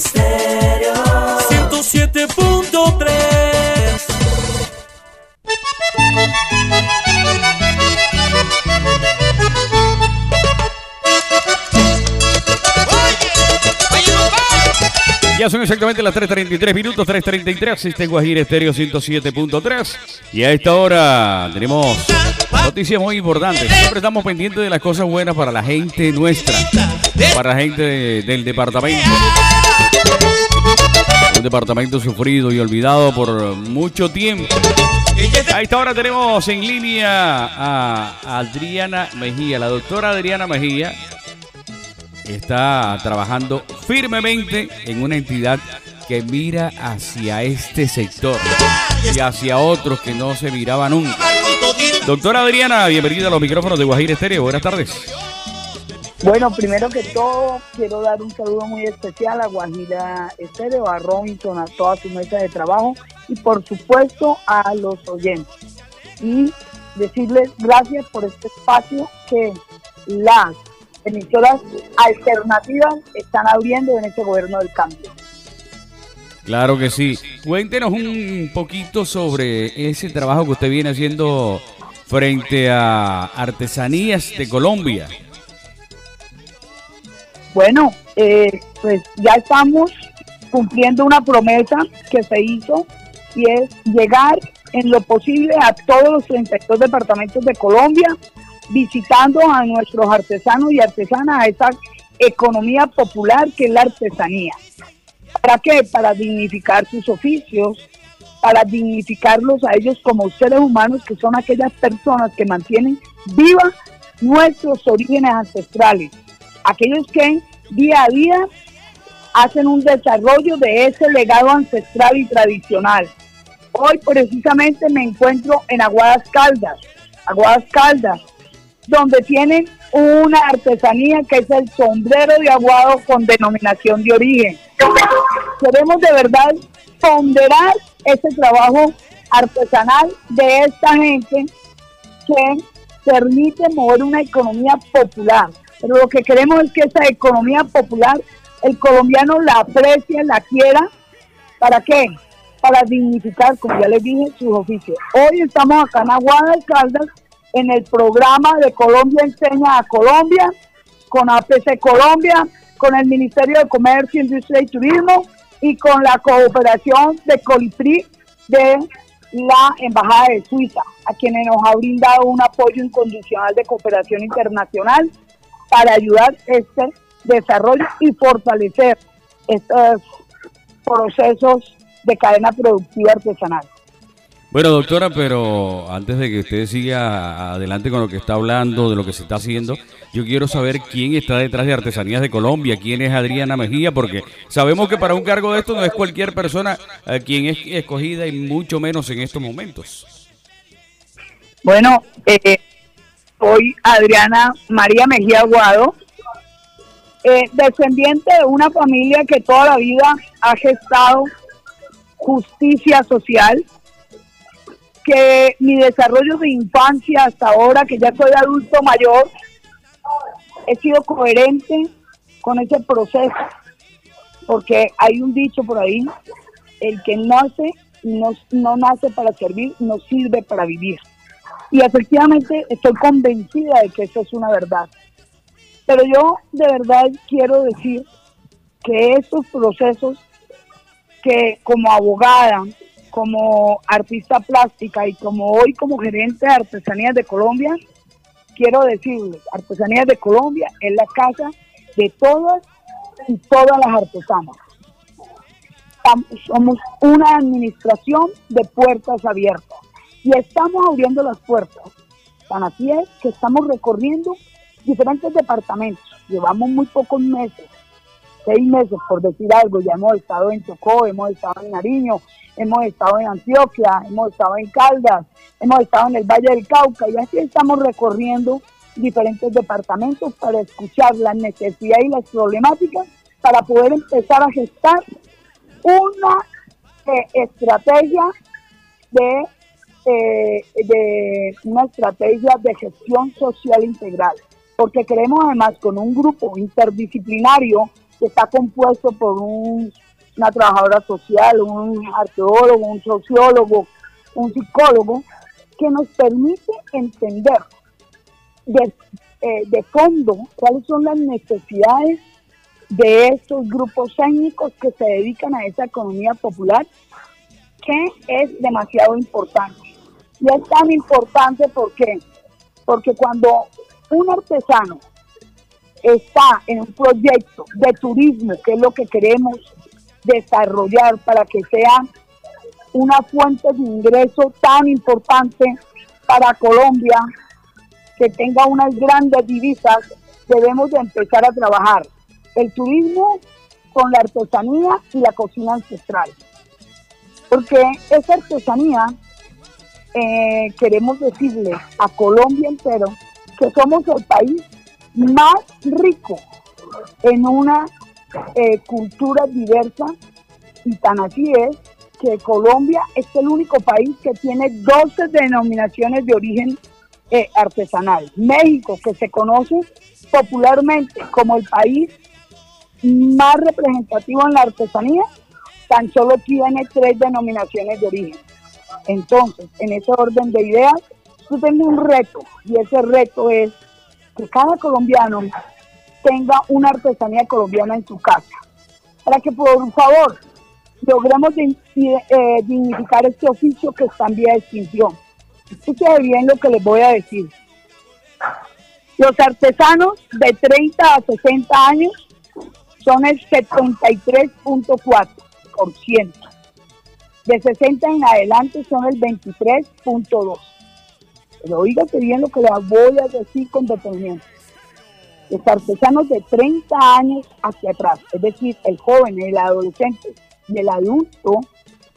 Estéreo Ya son exactamente las 3.33 minutos, 3.33, existe Guajira Estéreo 107.3. Y a esta hora tenemos noticias muy importantes. Siempre estamos pendientes de las cosas buenas para la gente nuestra, para la gente de- del departamento. Un departamento sufrido y olvidado por mucho tiempo. A esta hora tenemos en línea a Adriana Mejía, la doctora Adriana Mejía está trabajando firmemente en una entidad que mira hacia este sector y hacia otros que no se miraba nunca. Doctora Adriana, bienvenida a los micrófonos de Guajira Estéreo. Buenas tardes. Bueno, primero que todo, quiero dar un saludo muy especial a Guajira Estéreo, a Robinson, a toda su mesa de trabajo y por supuesto a los oyentes. Y decirles gracias por este espacio que las emisoras alternativas están abriendo en este gobierno del cambio. Claro que sí. Cuéntenos un poquito sobre ese trabajo que usted viene haciendo frente a Artesanías de Colombia. Bueno, eh, pues ya estamos cumpliendo una promesa que se hizo y es llegar en lo posible a todos los 32 departamentos de Colombia, visitando a nuestros artesanos y artesanas, a esa economía popular que es la artesanía. ¿Para qué? Para dignificar sus oficios, para dignificarlos a ellos como seres humanos, que son aquellas personas que mantienen vivas nuestros orígenes ancestrales aquellos que día a día hacen un desarrollo de ese legado ancestral y tradicional. Hoy precisamente me encuentro en Aguadas Caldas, Aguadas Caldas, donde tienen una artesanía que es el sombrero de aguado con denominación de origen. Queremos de verdad ponderar ese trabajo artesanal de esta gente que permite mover una economía popular. Pero lo que queremos es que esa economía popular, el colombiano la aprecie, la quiera. ¿Para qué? Para dignificar, como ya les dije, sus oficios. Hoy estamos acá en Aguadas Caldas, en el programa de Colombia Enseña a Colombia, con APC Colombia, con el Ministerio de Comercio, Industria y Turismo y con la cooperación de Colipri de la Embajada de Suiza, a quienes nos ha brindado un apoyo incondicional de cooperación internacional para ayudar este desarrollo y fortalecer estos procesos de cadena productiva artesanal. Bueno, doctora, pero antes de que usted siga adelante con lo que está hablando, de lo que se está haciendo, yo quiero saber quién está detrás de Artesanías de Colombia, quién es Adriana Mejía, porque sabemos que para un cargo de esto no es cualquier persona eh, quien es escogida y mucho menos en estos momentos. Bueno, eh, soy Adriana María Mejía Aguado, eh, descendiente de una familia que toda la vida ha gestado justicia social, que mi desarrollo de infancia hasta ahora, que ya soy adulto mayor, he sido coherente con ese proceso, porque hay un dicho por ahí, el que nace no, no nace para servir, no sirve para vivir. Y efectivamente estoy convencida de que eso es una verdad. Pero yo de verdad quiero decir que estos procesos que como abogada, como artista plástica y como hoy como gerente de Artesanías de Colombia, quiero decirles, Artesanías de Colombia es la casa de todas y todas las artesanas. Somos una administración de puertas abiertas y estamos abriendo las puertas. Tan así es que estamos recorriendo diferentes departamentos. Llevamos muy pocos meses, seis meses por decir algo. Ya hemos estado en Chocó, hemos estado en Nariño, hemos estado en Antioquia, hemos estado en Caldas, hemos estado en el Valle del Cauca y así estamos recorriendo diferentes departamentos para escuchar las necesidades y las problemáticas para poder empezar a gestar una eh, estrategia de, eh, de una estrategia de gestión social integral, porque creemos además con un grupo interdisciplinario que está compuesto por un, una trabajadora social, un arqueólogo, un sociólogo, un psicólogo, que nos permite entender de, eh, de fondo cuáles son las necesidades de estos grupos étnicos que se dedican a esa economía popular, que es demasiado importante. Y es tan importante porque, porque cuando un artesano está en un proyecto de turismo, que es lo que queremos desarrollar para que sea una fuente de ingreso tan importante para Colombia, que tenga unas grandes divisas, debemos de empezar a trabajar el turismo con la artesanía y la cocina ancestral. Porque esa artesanía, eh, queremos decirle a Colombia entero que somos el país más rico en una eh, cultura diversa y tan así es que Colombia es el único país que tiene 12 denominaciones de origen eh, artesanal. México, que se conoce popularmente como el país más representativo en la artesanía, tan solo tiene tres denominaciones de origen. Entonces, en ese orden de ideas, yo tengo un reto y ese reto es que cada colombiano tenga una artesanía colombiana en su casa, para que por favor logremos eh, dignificar este oficio que está en vía de extinción. Escuchen bien lo que les voy a decir. Los artesanos de 30 a 60 años son el 73.4%. De 60 en adelante son el 23.2%. Pero oígate bien lo que les voy a decir con detenimiento. Los artesanos de 30 años hacia atrás, es decir, el joven, el adolescente y el adulto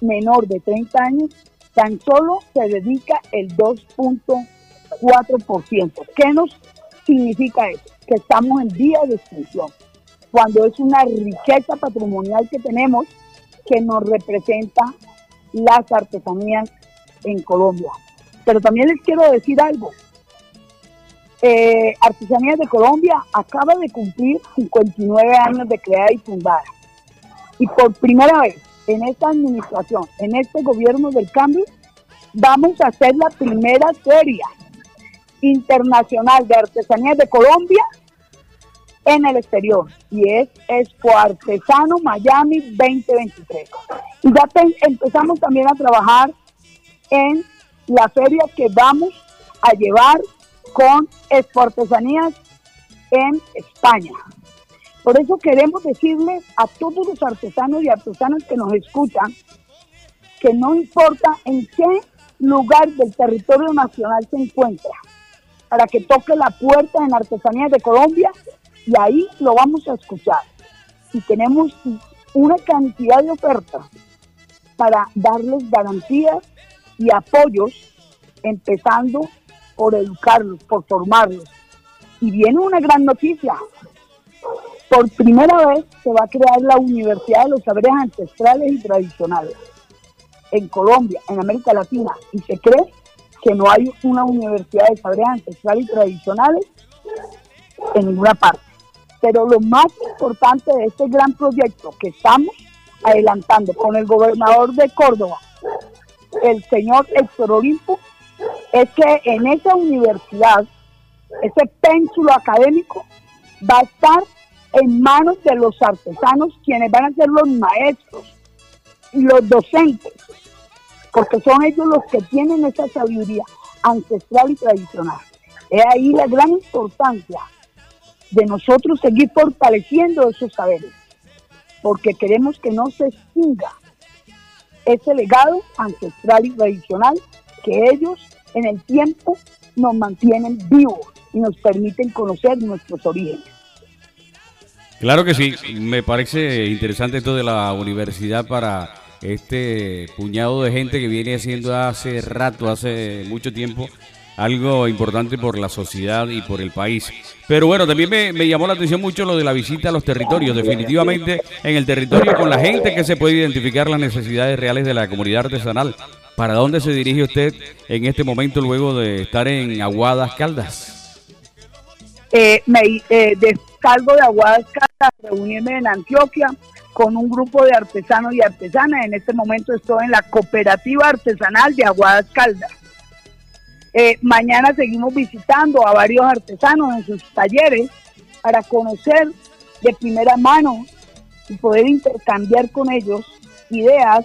menor de 30 años, tan solo se dedica el 2.4%. ¿Qué nos significa eso? Que estamos en vía de extinción cuando es una riqueza patrimonial que tenemos que nos representa las artesanías en Colombia. Pero también les quiero decir algo. Eh, Artesanías de Colombia acaba de cumplir 59 años de creada y fundada. Y por primera vez en esta administración, en este gobierno del cambio, vamos a hacer la primera feria internacional de artesanías de Colombia en el exterior y es Expo Artesano Miami 2023. Y ya empezamos también a trabajar en la feria que vamos a llevar con Expo Artesanías en España. Por eso queremos decirles a todos los artesanos y artesanas que nos escuchan que no importa en qué lugar del territorio nacional se encuentra, para que toque la puerta en Artesanías de Colombia y ahí lo vamos a escuchar. Y tenemos una cantidad de ofertas para darles garantías y apoyos, empezando por educarlos, por formarlos. Y viene una gran noticia. Por primera vez se va a crear la Universidad de los Saberes Ancestrales y Tradicionales en Colombia, en América Latina. Y se cree que no hay una Universidad de Saberes Ancestrales y Tradicionales en ninguna parte. Pero lo más importante de este gran proyecto que estamos adelantando con el gobernador de Córdoba, el señor Héctor Olimpo, es que en esa universidad, ese pénsulo académico va a estar en manos de los artesanos, quienes van a ser los maestros y los docentes, porque son ellos los que tienen esa sabiduría ancestral y tradicional. Es ahí la gran importancia de nosotros seguir fortaleciendo esos saberes, porque queremos que no se extinga ese legado ancestral y tradicional que ellos en el tiempo nos mantienen vivos y nos permiten conocer nuestros orígenes. Claro que sí, me parece interesante esto de la universidad para este puñado de gente que viene haciendo hace rato, hace mucho tiempo, algo importante por la sociedad y por el país. Pero bueno, también me, llamó la atención mucho lo de la visita a los territorios. Definitivamente en el territorio con la gente que se puede identificar las necesidades reales de la comunidad artesanal. ¿Para dónde se dirige usted en este momento luego de estar en Aguadas Caldas? eh, me eh, descargo de Aguadas Caldas, reunirme en Antioquia con un grupo de artesanos y artesanas. En este momento estoy en la cooperativa artesanal de Aguadas Caldas. Eh, mañana seguimos visitando a varios artesanos en sus talleres para conocer de primera mano y poder intercambiar con ellos ideas,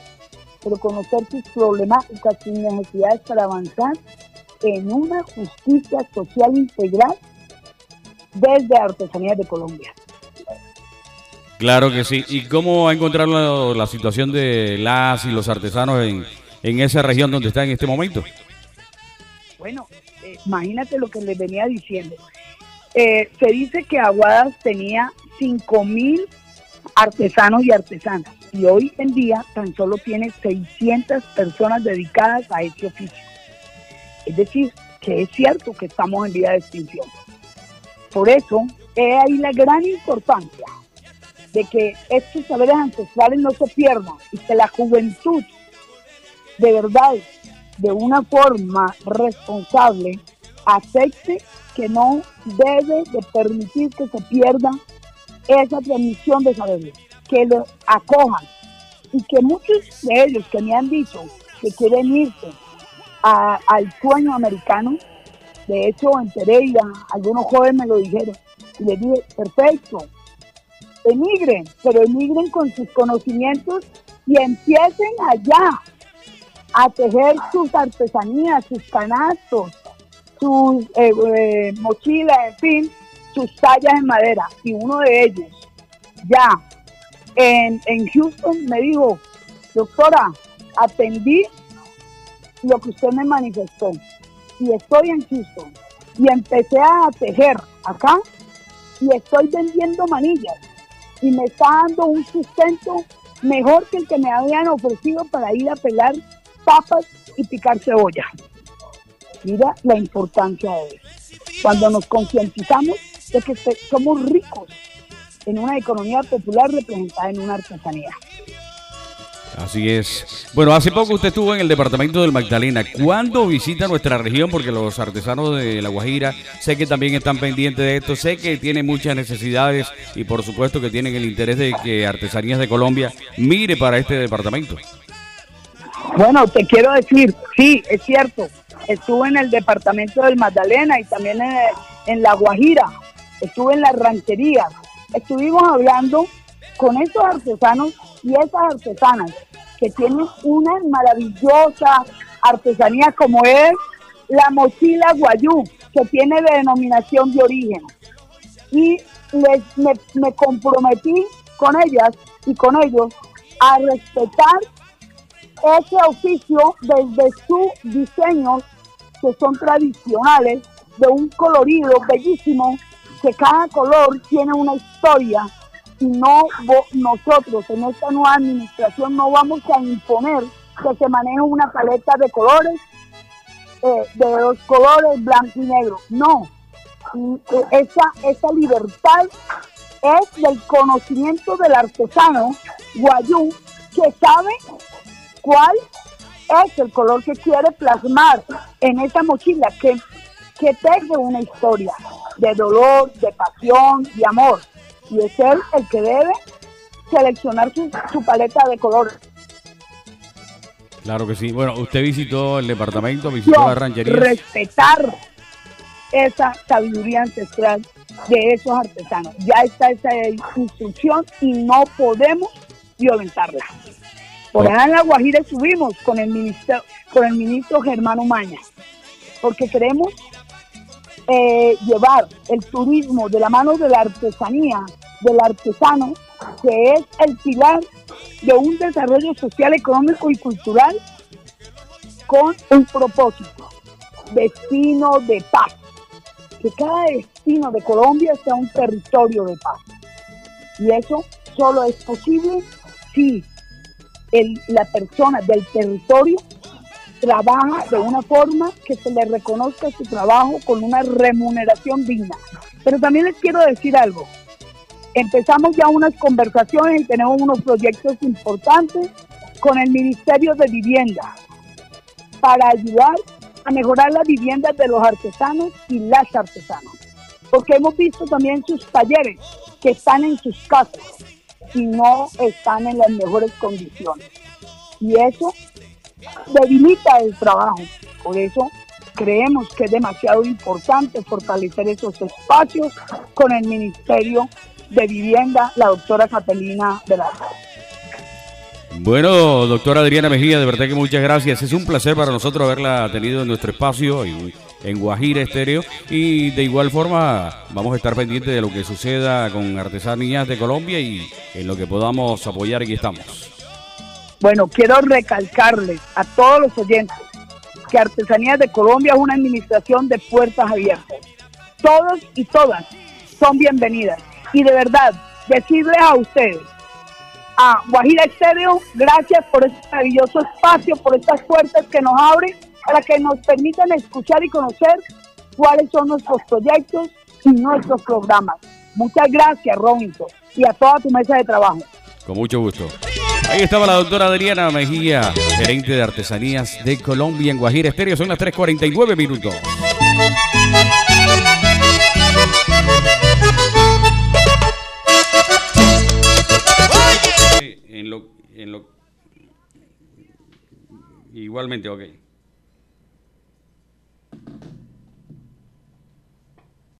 pero conocer sus problemáticas, sus necesidades para avanzar en una justicia social integral desde Artesanías de Colombia. Claro que sí. ¿Y cómo ha encontrado la, situación de las y los artesanos en, en esa región donde está en este momento? Bueno, eh, imagínate lo que les venía diciendo. Eh, se dice que Aguadas tenía 5 mil artesanos y artesanas y hoy en día tan solo tiene 600 personas dedicadas a este oficio. Es decir, que es cierto que estamos en vía de extinción. Por eso, es ahí la gran importancia de que estos saberes ancestrales no se pierdan y que la juventud de verdad, de una forma responsable, acepte que no debe de permitir que se pierda esa transmisión de saberes, que lo acojan. Y que muchos de ellos que me han dicho que quieren irse al sueño americano, de hecho en Pereira algunos jóvenes me lo dijeron y les dije, perfecto, emigren, pero emigren con sus conocimientos y empiecen allá a tejer sus artesanías, sus canastos, sus eh, eh, mochilas, en fin, sus tallas en madera. Y uno de ellos, ya en, en Houston, me dijo, doctora, atendí lo que usted me manifestó. Y estoy en Houston. Y empecé a tejer acá y estoy vendiendo manillas. Y me está dando un sustento mejor que el que me habían ofrecido para ir a pelar papas y picar cebolla. Mira la importancia de eso. Cuando nos concientizamos de que somos ricos en una economía popular representada en una artesanía. Así es. Bueno, hace poco usted estuvo en el departamento del Magdalena. ¿Cuándo visita nuestra región? Porque los artesanos de La Guajira sé que también están pendientes de esto, sé que tienen muchas necesidades y por supuesto que tienen el interés de que Artesanías de Colombia mire para este departamento. Bueno, te quiero decir, sí, es cierto. Estuve en el departamento del Magdalena y también en, La Guajira. Estuve en las rancherías. Estuvimos hablando con esos artesanos y esas artesanas que tienen una maravillosa artesanía como es la mochila guayú, que tiene denominación de origen. Y les, me comprometí con ellas y con ellos a respetar ese oficio desde sus diseños que son tradicionales, de un colorido bellísimo, que cada color tiene una historia y no nosotros en esta nueva administración no vamos a imponer que se maneje una paleta de colores, eh, de dos colores, blanco y negro. No, eh, esa, esa libertad es del conocimiento del artesano guayú que sabe cuál es el color que quiere plasmar en esa mochila que, que teje una historia de dolor, de pasión, de amor. Y es él el que debe seleccionar su, paleta de colores. Claro que sí. Bueno, usted visitó el departamento, visitó la ranchería. Respetar esa sabiduría ancestral de esos artesanos. Ya está esa instrucción y no podemos violentarla. Por allá en La Guajira subimos con el ministro, con el ministro Germán Maña, porque queremos eh, llevar el turismo de la mano de la artesanía, del artesano, que es el pilar de un desarrollo social, económico y cultural con un propósito, destino de paz. Que cada destino de Colombia sea un territorio de paz. Y eso solo es posible si la persona del territorio trabaja de una forma que se le reconozca su trabajo con una remuneración digna. Pero también les quiero decir algo. Empezamos ya unas conversaciones y tenemos unos proyectos importantes con el Ministerio de Vivienda para ayudar a mejorar las viviendas de los artesanos y las artesanas. porque hemos visto también sus talleres que están en sus casas y no están en las mejores condiciones. Y eso debilita el trabajo. Por eso creemos que es demasiado importante fortalecer esos espacios con el Ministerio de Vivienda, la doctora Catalina Velasco. Bueno, doctora Adriana Mejía, de verdad que muchas gracias. Es un placer para nosotros haberla tenido en nuestro espacio en, en Guajira Estéreo. Y de igual forma vamos a estar pendientes de lo que suceda con Artesanías de Colombia y en lo que podamos apoyar, aquí estamos. Bueno, quiero recalcarles a todos los oyentes que Artesanías de Colombia es una administración de puertas abiertas. Todos y todas son bienvenidas. Y de verdad, decirles a ustedes, a Guajira Estéreo, gracias por este maravilloso espacio, por estas puertas que nos abren para que nos permitan escuchar y conocer cuáles son nuestros proyectos y nuestros programas. Muchas gracias, Robinson, y a toda tu mesa de trabajo. Con mucho gusto. Ahí estaba la doctora Adriana Mejía, gerente de artesanías de Colombia en Guajira Estéreo. Son las 3.49 minutos. En lo, en lo, igualmente, ok. Mm-hmm.